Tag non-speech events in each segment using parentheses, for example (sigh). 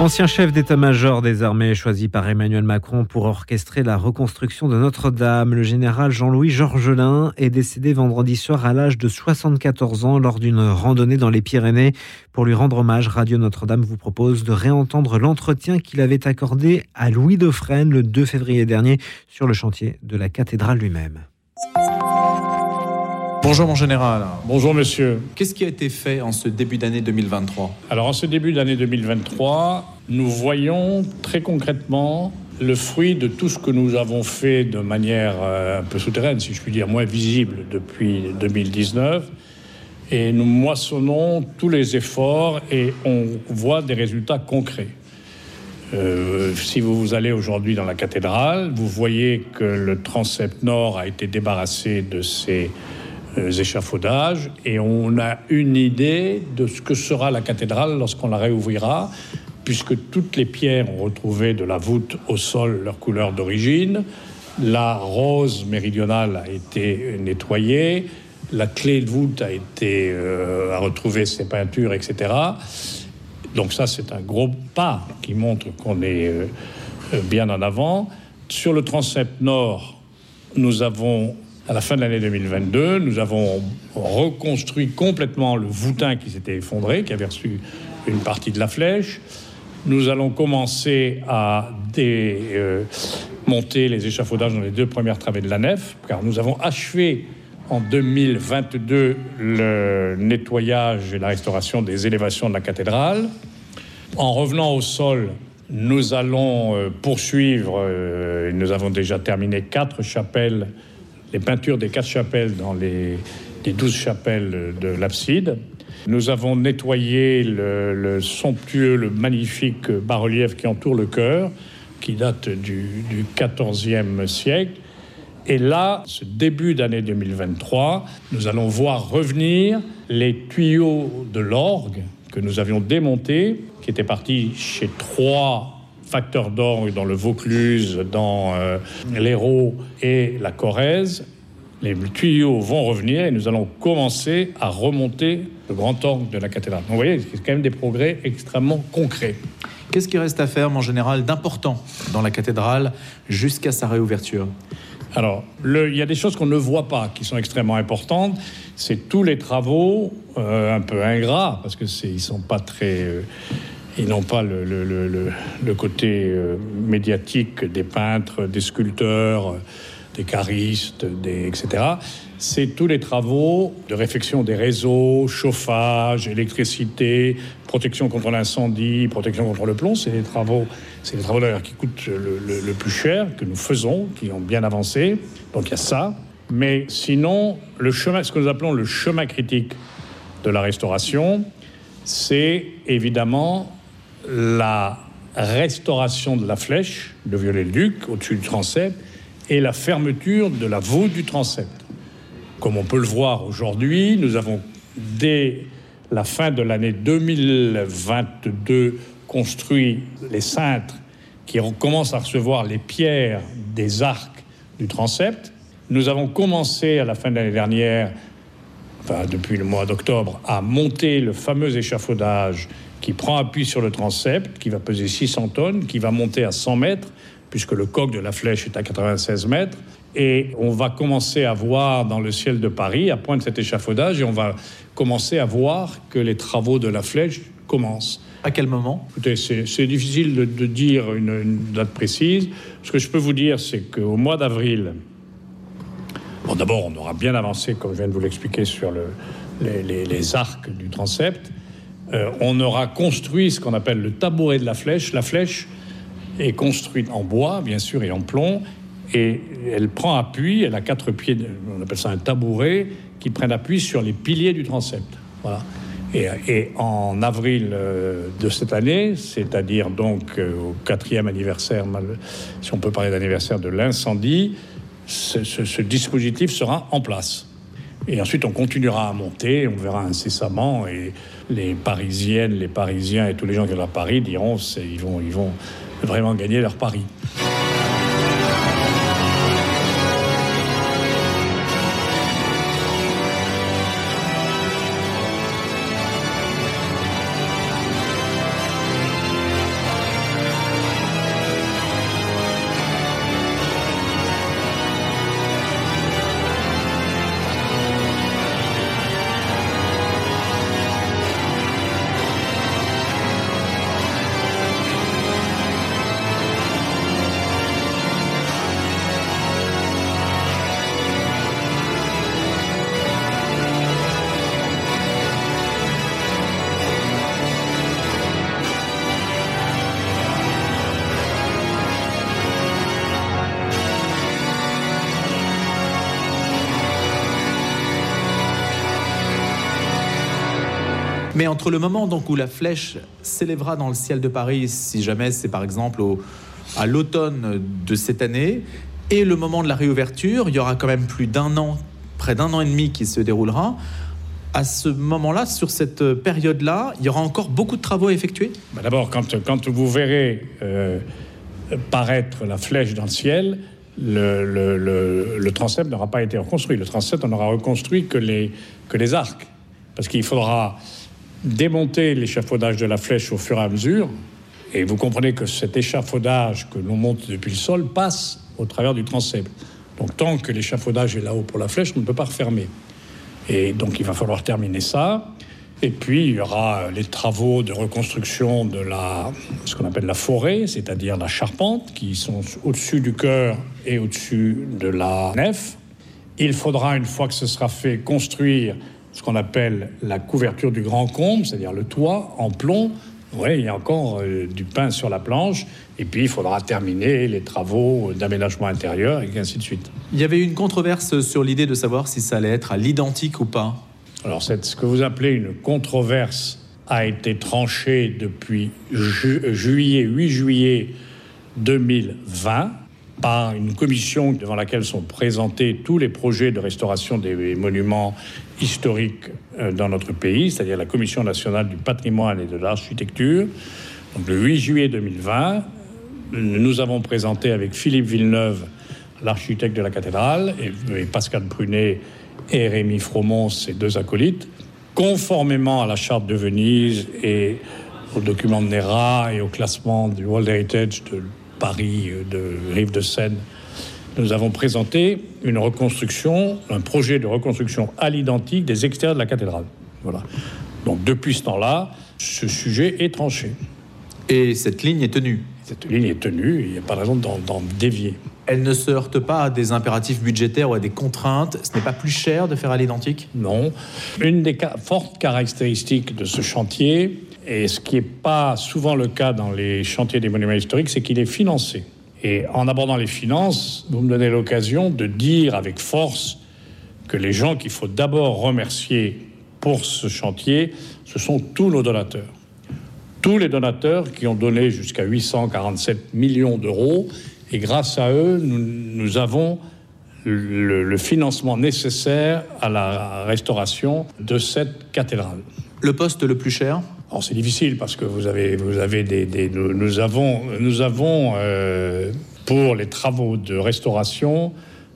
Ancien chef d'état-major des armées choisi par Emmanuel Macron pour orchestrer la reconstruction de Notre-Dame, le général Jean-Louis Georgelin est décédé vendredi soir à l'âge de 74 ans lors d'une randonnée dans les Pyrénées. Pour lui rendre hommage, Radio Notre-Dame vous propose de réentendre l'entretien qu'il avait accordé à Louis Dauphren le 2 février dernier sur le chantier de la cathédrale lui-même. Bonjour mon général. Bonjour monsieur. Qu'est-ce qui a été fait en ce début d'année 2023 Alors en ce début d'année 2023, nous voyons très concrètement le fruit de tout ce que nous avons fait de manière euh, un peu souterraine, si je puis dire, moins visible depuis 2019. Et nous moissonnons tous les efforts et on voit des résultats concrets. Euh, si vous allez aujourd'hui dans la cathédrale, vous voyez que le transept nord a été débarrassé de ses échafaudages et on a une idée de ce que sera la cathédrale lorsqu'on la réouvrira, puisque toutes les pierres ont retrouvé de la voûte au sol leur couleur d'origine. La rose méridionale a été nettoyée, la clé de voûte a été euh, a retrouvé ses peintures, etc. Donc ça, c'est un gros pas qui montre qu'on est euh, bien en avant. Sur le transept nord, nous avons à la fin de l'année 2022, nous avons reconstruit complètement le voûtin qui s'était effondré, qui avait reçu une partie de la flèche. Nous allons commencer à démonter les échafaudages dans les deux premières travées de la nef, car nous avons achevé en 2022 le nettoyage et la restauration des élévations de la cathédrale. En revenant au sol, nous allons euh, poursuivre, euh, nous avons déjà terminé quatre chapelles les peintures des quatre chapelles dans les, douze chapelles de l'abside. Nous avons nettoyé le, somptueux, le magnifique bas-relief qui entoure le chœur, qui date du, du 14e siècle. Et là, ce début d'année 2023, nous allons voir revenir les tuyaux de l'orgue que nous avions démontés, qui étaient partis chez trois facteurs d'orgue dans le Vaucluse, dans euh, l'Hérault et la Corrèze. Les tuyaux vont revenir et nous allons commencer à remonter le grand orgue de la cathédrale. vous voyez, c'est quand même des progrès extrêmement concrets. Qu'est-ce qui reste à faire, mon général, d'important dans la cathédrale jusqu'à sa réouverture? Alors, il y a des choses qu'on ne voit pas qui sont extrêmement importantes. C'est tous les travaux euh, un peu ingrats, parce que ils sont pas très. Euh, ils n'ont pas le, côté euh, médiatique des peintres, des sculpteurs, des caristes, des, etc. C'est tous les travaux de réfection des réseaux, chauffage, électricité, protection contre l'incendie, protection contre le plomb. C'est des travaux, c'est les travaux d'ailleurs qui coûtent le, plus cher que nous faisons, qui ont bien avancé. Donc il y a ça. Mais sinon, le chemin, ce que nous appelons le chemin critique de la restauration, c'est évidemment la restauration de la flèche de Viollet-le-Duc au-dessus du transept et la fermeture de la voûte du transept. Comme on peut le voir aujourd'hui, nous avons dès la fin de l'année 2022 construit les cintres qui commencent à recevoir les pierres des arcs du transept. Nous avons commencé à la fin de l'année dernière, enfin depuis le mois d'octobre, à monter le fameux échafaudage qui prend appui sur le transept, qui va peser 600 tonnes, qui va monter à 100 mètres, puisque le coq de la flèche est à 96 mètres. Et on va commencer à voir dans le ciel de Paris, à point de cet échafaudage, et on va commencer à voir que les travaux de la flèche commencent. À quel moment? Écoutez, c'est difficile de, dire une, date précise. Ce que je peux vous dire, c'est qu'au mois d'avril, bon, d'abord, on aura bien avancé, comme je viens de vous l'expliquer, sur le, les, les, arcs du transept. Euh, on aura construit ce qu'on appelle le tabouret de la flèche. La flèche est construite en bois, bien sûr, et en plomb, et elle prend appui, elle a quatre pieds, on appelle ça un tabouret, qui prennent appui sur les piliers du transept. Voilà. Et, en avril euh, de cette année, c'est-à-dire donc euh, au quatrième anniversaire, si on peut parler d'anniversaire de l'incendie, ce dispositif sera en place. Et ensuite, on continuera à monter, on verra incessamment, et les Parisiennes, les Parisiens et tous les gens qui sont à Paris diront ils vont, ils vont vraiment gagner leur pari. Mais entre le moment donc où la flèche s'élèvera dans le ciel de Paris, si jamais c'est par exemple à l'automne de cette année, et le moment de la réouverture, il y aura quand même plus d'un an, près d'un an et demi qui se déroulera. À ce moment-là, sur cette période-là, il y aura encore beaucoup de travaux à effectuer? Bah, D'abord, quand, vous verrez euh, paraître la flèche dans le ciel, le, le, le, transept n'aura pas été reconstruit. Le transept, on n'aura reconstruit que les arcs. Parce qu'il faudra démonter l'échafaudage de la flèche au fur et à mesure. Et vous comprenez que cet échafaudage que l'on monte depuis le sol passe au travers du transept. Donc tant que l'échafaudage est là-haut pour la flèche, on ne peut pas refermer. Et donc il va falloir terminer ça. Et puis il y aura les travaux de reconstruction de la, ce qu'on appelle la forêt, c'est-à-dire la charpente, qui sont au-dessus du cœur et au-dessus de la nef. Il faudra, une fois que ce sera fait, construire ce qu'on appelle la couverture du grand comble, c'est-à-dire le toit en plomb. Oui, il y a encore euh, du pain sur la planche. Et puis, il faudra terminer les travaux d'aménagement intérieur et ainsi de suite. Il y avait une controverse sur l'idée de savoir si ça allait être à l'identique ou pas. Alors, ce que vous appelez une controverse a été tranchée depuis juillet, 8 juillet 2020 par une commission devant laquelle sont présentés tous les projets de restauration des monuments historiques euh, dans notre pays, c'est-à-dire la Commission nationale du patrimoine et de l'architecture. Le 8 juillet 2020, nous avons présenté avec Philippe Villeneuve, l'architecte de la cathédrale, et, Pascal Prunet et Rémi Fromont, ses deux acolytes, conformément à la charte de Venise et au document de NERA et au classement du World Heritage Paris, euh, de Rive de Seine, nous avons présenté une reconstruction, un projet de reconstruction à l'identique des extérieurs de la cathédrale. Voilà. Donc depuis ce temps-là, ce sujet est tranché. Et cette ligne est tenue Cette ligne est tenue, il n'y a pas de raison d'en dévier. Elle ne se heurte pas à des impératifs budgétaires ou à des contraintes Ce n'est pas plus cher de faire à l'identique? Non. Une des fortes caractéristiques de ce chantier, et ce qui n'est pas souvent le cas dans les chantiers des monuments historiques, c'est qu'il est financé. Et en abordant les finances, vous me donnez l'occasion de dire avec force que les gens qu'il faut d'abord remercier pour ce chantier, ce sont tous nos donateurs. Tous les donateurs qui ont donné jusqu'à 847 millions d'euros. Et grâce à eux, nous, avons le, financement nécessaire à la restauration de cette cathédrale. Le poste le plus cher? Alors c'est difficile parce que vous avez, vous avez des, nous, avons, nous avons euh, pour les travaux de restauration,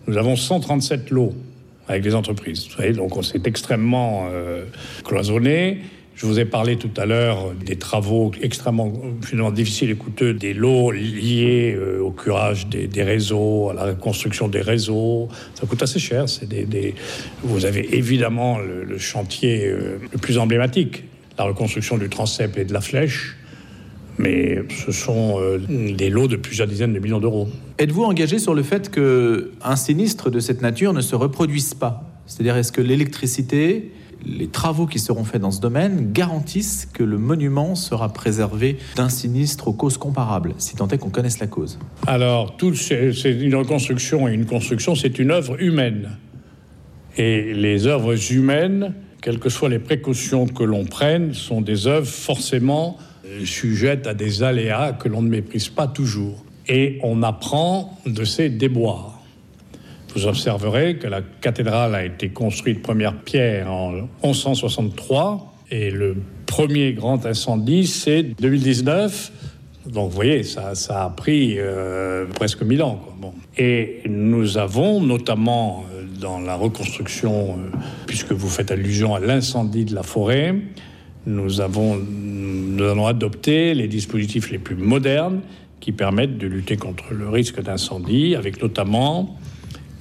nous avons 137 lots avec les entreprises. Vous savez, donc c'est extrêmement euh, cloisonné. Je vous ai parlé tout à l'heure des travaux extrêmement finalement difficiles et coûteux, des lots liés euh, au curage des, réseaux, à la reconstruction des réseaux. Ça coûte assez cher. C'est des, Vous avez évidemment le, le chantier le plus emblématique, la reconstruction du transept et de la flèche, mais ce sont euh, des lots de plusieurs dizaines de millions d'euros. Êtes-vous engagé sur le fait qu'un sinistre de cette nature ne se reproduise pas? C'est-à-dire, est-ce que l'électricité, les travaux qui seront faits dans ce domaine garantissent que le monument sera préservé d'un sinistre aux causes comparables, si tant est qu'on connaisse la cause? Alors, c'est une reconstruction et une construction, c'est une œuvre humaine. Et les œuvres humaines quelles que soient les précautions que l'on prenne, sont des œuvres forcément sujettes à des aléas que l'on ne méprise pas toujours. Et on apprend de ces déboires. Vous observerez que la cathédrale a été construite première pierre en 1163 et le premier grand incendie, c'est 2019. Donc vous voyez, ça, a pris euh, presque mille ans. Et nous avons notamment dans la reconstruction, euh, puisque vous faites allusion à l'incendie de la forêt, nous, avons, nous allons adopter les dispositifs les plus modernes qui permettent de lutter contre le risque d'incendie, avec notamment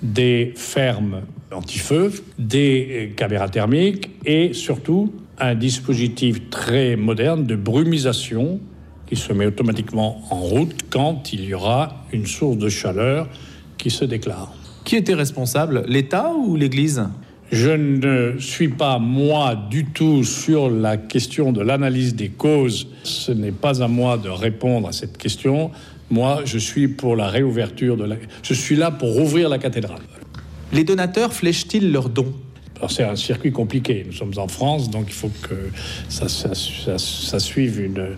des fermes anti-feu, des caméras thermiques et surtout un dispositif très moderne de brumisation qui se met automatiquement en route quand il y aura une source de chaleur qui se déclare. Qui était responsable, l'État ou l'Église? Je ne suis pas, moi, du tout sur la question de l'analyse des causes. Ce n'est pas à moi de répondre à cette question. Moi, je suis pour la réouverture de la... Je suis là pour ouvrir la cathédrale. Les donateurs flèchent-ils leurs dons? C'est un circuit compliqué. Nous sommes en France, donc il faut que ça, ça, ça, ça suive une,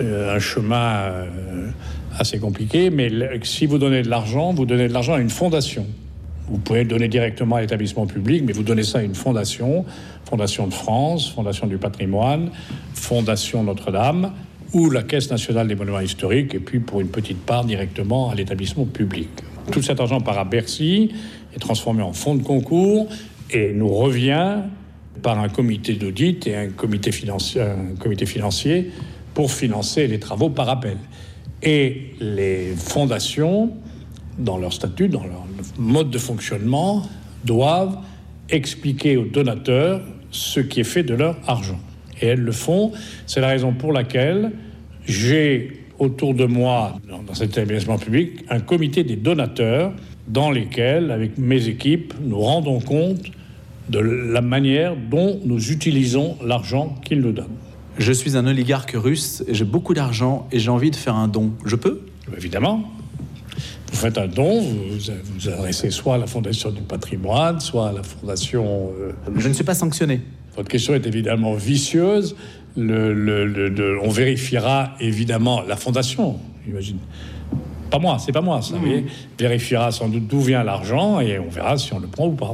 euh, un chemin euh, assez compliqué. Mais si vous donnez de l'argent, vous donnez de l'argent à une fondation. Vous pouvez le donner directement à l'établissement public, mais vous donnez ça à une fondation, Fondation de France, Fondation du patrimoine, Fondation Notre-Dame, ou la Caisse nationale des monuments historiques, et puis pour une petite part directement à l'établissement public. Tout cet argent part à Bercy, est transformé en fonds de concours, et nous revient par un comité d'audit et un comité financier pour financer les travaux par appel. Et les fondations, dans leur statut, dans leur mode de fonctionnement, doivent expliquer aux donateurs ce qui est fait de leur argent. Et elles le font. C'est la raison pour laquelle j'ai autour de moi, dans cet établissement public, un comité des donateurs dans lesquels, avec mes équipes, nous rendons compte de la manière dont nous utilisons l'argent qu'ils nous donnent. Je suis un oligarque russe, j'ai beaucoup d'argent et j'ai envie de faire un don. Je peux? Évidemment. Vous faites un don, vous vous adressez soit à la Fondation du patrimoine, soit à la Fondation. euh, Je ne suis pas sanctionné. Votre question est évidemment vicieuse. Le- le- le- le- on vérifiera évidemment la Fondation, j'imagine. Pas moi, c'est pas moi, ça. vous voyez. Vérifiera sans doute d'où vient l'argent et on verra si on le prend ou pas.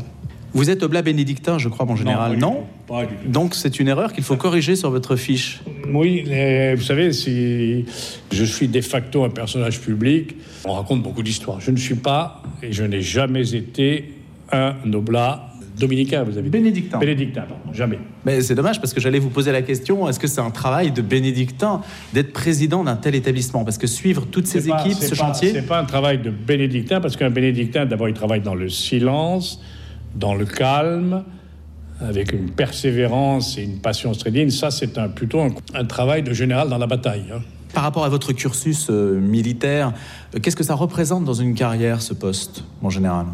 Vous êtes oblat bénédictin, je crois, mon général, non? Pas du tout. Donc c'est une erreur qu'il faut corriger sur votre fiche. Oui, vous savez, si je suis de facto un personnage public, on raconte beaucoup d'histoires. Je ne suis pas et je n'ai jamais été un oblat dominicain, vous avez dit. Bénédictin. Bénédictin, pardon, jamais. Mais c'est dommage parce que j'allais vous poser la question est-ce que c'est un travail de bénédictin d'être président d'un tel établissement? Parce que suivre toutes ces pas- équipes, ce pas- chantier. C'est pas un travail de bénédictin, parce qu'un bénédictin, d'abord, il travaille dans le silence, dans le calme, avec une persévérance et une passion stridine. Ça, c'est un, plutôt un, un travail de général dans la bataille. hein. Par rapport à votre cursus euh, militaire, euh, qu'est-ce que ça représente dans une carrière, ce poste, mon général?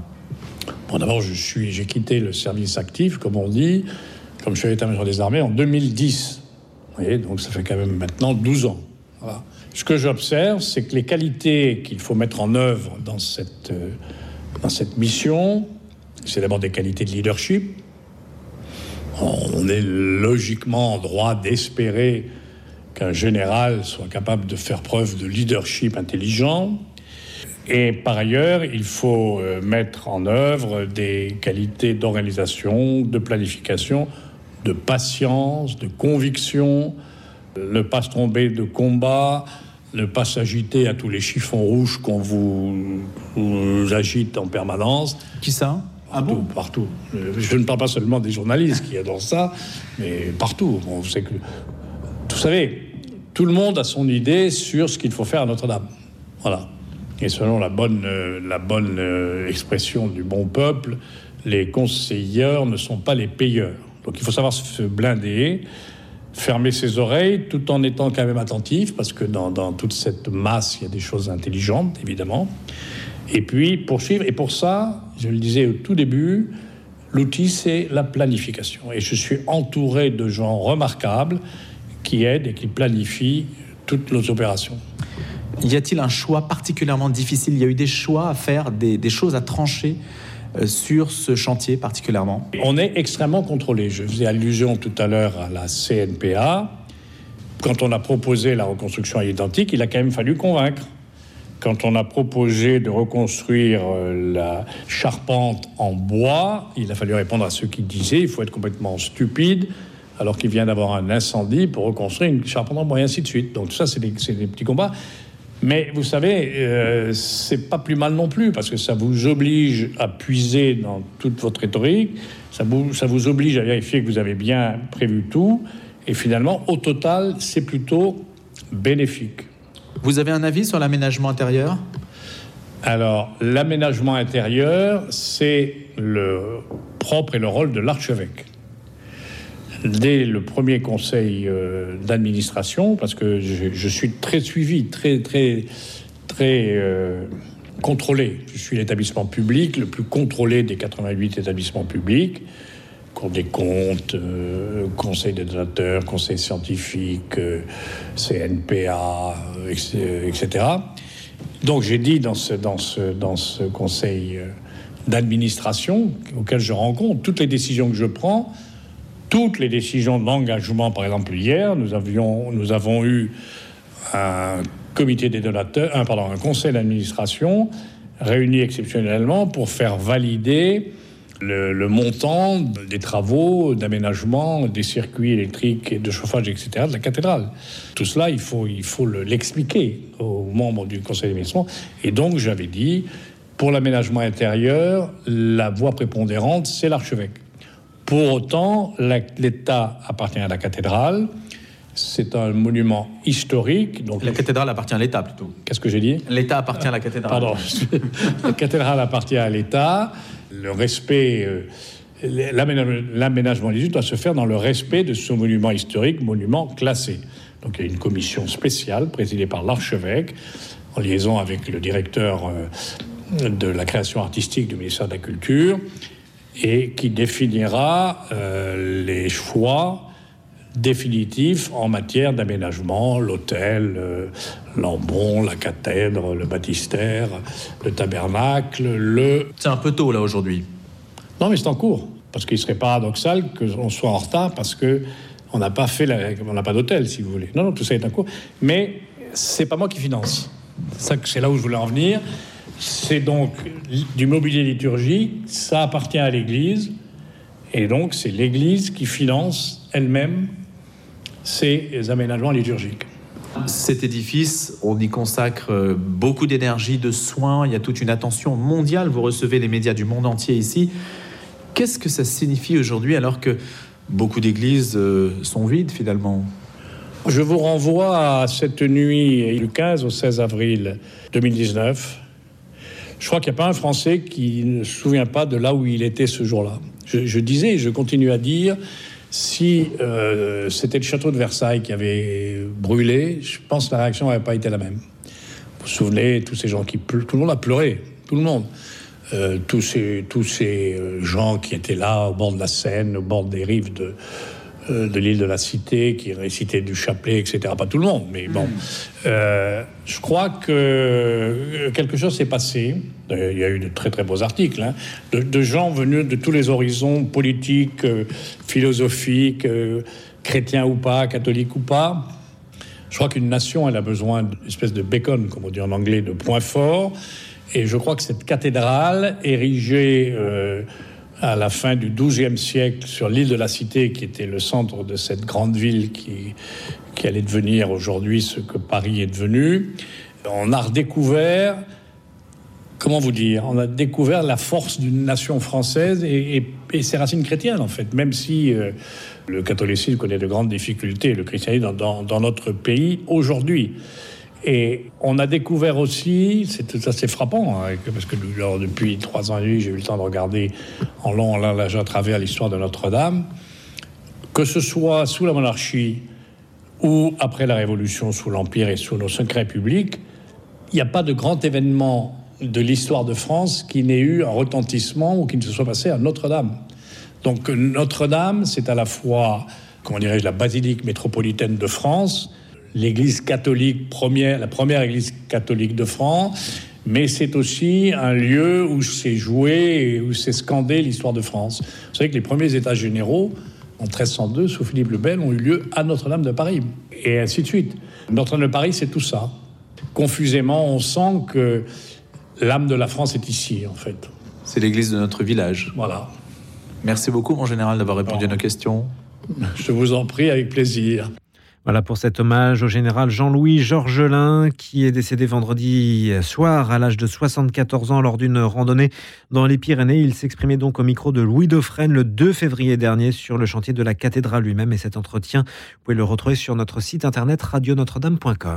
Bon, d'abord, je suis, j'ai quitté le service actif, comme on dit, comme je suis à l'état-major des armées en 2010. Vous voyez, donc ça fait quand même maintenant 12 ans. Voilà. Ce que j'observe, c'est que les qualités qu'il faut mettre en œuvre dans cette, euh, dans cette mission, c'est d'abord des qualités de leadership. On est logiquement en droit d'espérer qu'un général soit capable de faire preuve de leadership intelligent. Et par ailleurs, il faut euh, mettre en œuvre des qualités d'organisation, de planification, de patience, de conviction, ne pas se tromper de combat, ne pas s'agiter à tous les chiffons rouges qu'on vous, vous agite en permanence. Qui ça? Ah Partout, partout. Euh, Je ne parle pas seulement des journalistes qui adorent ça, mais partout. Vous savez, tout le monde a son idée sur ce qu'il faut faire à Notre-Dame. Voilà. Et selon la bonne, euh, la bonne euh, expression du bon peuple, les conseilleurs ne sont pas les payeurs. Donc il faut savoir se blinder, fermer ses oreilles, tout en étant quand même attentif, parce que dans toute cette masse, il y a des choses intelligentes, évidemment. Et puis poursuivre. Et pour ça, je le disais au tout début, l'outil, c'est la planification. Et je suis entouré de gens remarquables qui aident et qui planifient toutes nos opérations. Y a-t-il un choix particulièrement difficile? Il y a eu des choix à faire, des, des choses à trancher euh, sur ce chantier particulièrement? On est extrêmement contrôlé. Je faisais allusion tout à l'heure à la CNPA. Quand on a proposé la reconstruction à l'identique, il a quand même fallu convaincre. Quand on a proposé de reconstruire euh, la charpente en bois, il a fallu répondre à ceux qui disaient il faut être complètement stupide alors qu'il vient d'avoir un incendie pour reconstruire une charpente en bois et ainsi de suite. Donc ça, c'est des, petits combats. Mais vous savez, euh, c'est pas plus mal non plus parce que ça vous oblige à puiser dans toute votre rhétorique, ça vous oblige à vérifier que vous avez bien prévu tout, et finalement, au total, c'est plutôt bénéfique. Vous avez un avis sur l'aménagement intérieur? Alors, l'aménagement intérieur, c'est le propre et le rôle de l'archevêque. Dès le premier conseil euh, d'administration, parce que je, suis très suivi, très, très, très euh, contrôlé. Je suis l'établissement public le plus contrôlé des 88 établissements publics. Cour des comptes, euh, conseil des donateurs, conseil scientifique, euh, CNPA, euh, etc. Donc j'ai dit dans ce, dans ce, dans ce conseil euh, d'administration auxquelles je rencontre. Toutes les décisions que je prends, toutes les décisions d'engagement, par exemple hier, nous, avions, nous avons eu un comité des donateurs, un, pardon, un conseil d'administration réuni exceptionnellement pour faire valider le, montant des travaux d'aménagement des circuits électriques et de chauffage, etc., de la cathédrale. Tout cela, il faut, il faut l'expliquer aux membres du conseil d'administration. Et donc, j'avais dit, pour l'aménagement intérieur, la voie prépondérante, c'est l'archevêque. Pour autant, l'État appartient à la cathédrale. C'est un monument historique. Donc la cathédrale appartient à l'État plutôt. Qu'est-ce que j'ai dit? L'État appartient à la cathédrale. Pardon. (laughs) la cathédrale appartient à l'État. Le respect, euh, l'aménagement des doit se faire dans le respect de ce monument historique, monument classé. Donc il y a une commission spéciale présidée par l'archevêque, en liaison avec le directeur euh, de la création artistique du ministère de la Culture, et qui définira euh, les choix définitif en matière d'aménagement, l'hôtel, euh, l'embon, la cathèdre, le baptistère, le tabernacle, le... C'est un peu tôt là aujourd'hui. Non mais c'est en cours, parce qu'il serait paradoxal qu'on soit en retard parce que on n'a pas fait, on n'a pas d'hôtel si vous voulez. Non, non, tout ça est en cours. Mais c'est pas moi qui finance. C'est là où je voulais en venir. C'est donc du mobilier liturgique, ça appartient à l'Église, et donc c'est l'Église qui finance elle-même ces aménagements liturgiques. Cet édifice, on y consacre euh, beaucoup d'énergie, de soins, il y a toute une attention mondiale, vous recevez les médias du monde entier ici. Qu'est-ce que ça signifie aujourd'hui alors que beaucoup d'églises euh, sont vides finalement? Je vous renvoie à cette nuit du 15 au 16 avril 2019. Je crois qu'il n'y a pas un Français qui ne se souvient pas de là où il était ce jour-là. Je, disais, je continue à dire, si euh, c'était le château de Versailles qui avait brûlé, je pense que la réaction n'aurait pas été la même. Vous vous souvenez, tous ces gens qui pleurent, tout le monde a pleuré, tout le monde. Euh, tous ces, tous ces euh, gens qui étaient là au bord de la Seine, au bord des rives de, de l'île de la Cité, qui récitait du chapelet, etc. Pas tout le monde, mais bon. Euh, je crois que euh, quelque chose s'est passé. Il y a eu de très très beaux articles hein, de, gens venus de tous les horizons politiques, philosophiques, chrétiens ou pas, catholiques ou pas. Je crois qu'une nation, elle a besoin d'une espèce de bacon, comme on dit en anglais, de points forts. Et je crois que cette cathédrale érigée à la fin du XIIe siècle sur l'île de la Cité, qui était le centre de cette grande ville qui, qui allait devenir aujourd'hui ce que Paris est devenu, on a redécouvert, comment vous dire, on a découvert la force d'une nation française et, ses racines chrétiennes, en fait, même si euh, le catholicisme connaît de grandes difficultés, le christianisme dans, dans notre pays aujourd'hui. Et on a découvert aussi, c'est assez frappant, hein, parce que depuis trois ans et demi, j'ai eu le temps de regarder en long, en large, à travers l'histoire de Notre-Dame, que ce soit sous la monarchie ou après la Révolution, sous l'Empire et sous nos secrets publics, il n'y a pas de grand événement de l'histoire de France qui n'ait eu un retentissement ou qui ne se soit passé à Notre-Dame. Donc Notre-Dame, c'est à la fois, comment dirais-je, la basilique métropolitaine de France, l'église catholique première, la première église catholique de France, mais c'est aussi un lieu où s'est joué et où s'est scandé l'histoire de France. Vous savez que les premiers états généraux, en 1302, sous Philippe le Bel, ont eu lieu à Notre-Dame de Paris, et ainsi de suite. Notre-Dame de Paris, c'est tout ça. Confusément, on sent que l'âme de la France est ici, en fait. C'est l'église de notre village. Voilà. Merci beaucoup, mon général, d'avoir répondu à nos questions. Je vous en prie, avec plaisir. Voilà pour cet hommage au général Jean-Louis Georgelin qui est décédé vendredi soir à l'âge de 74 ans lors d'une randonnée dans les Pyrénées. Il s'exprimait donc au micro de Louis Dauphren le 2 février dernier sur le chantier de la cathédrale lui-même et cet entretien, vous pouvez le retrouver sur notre site internet radionotre-dame.com.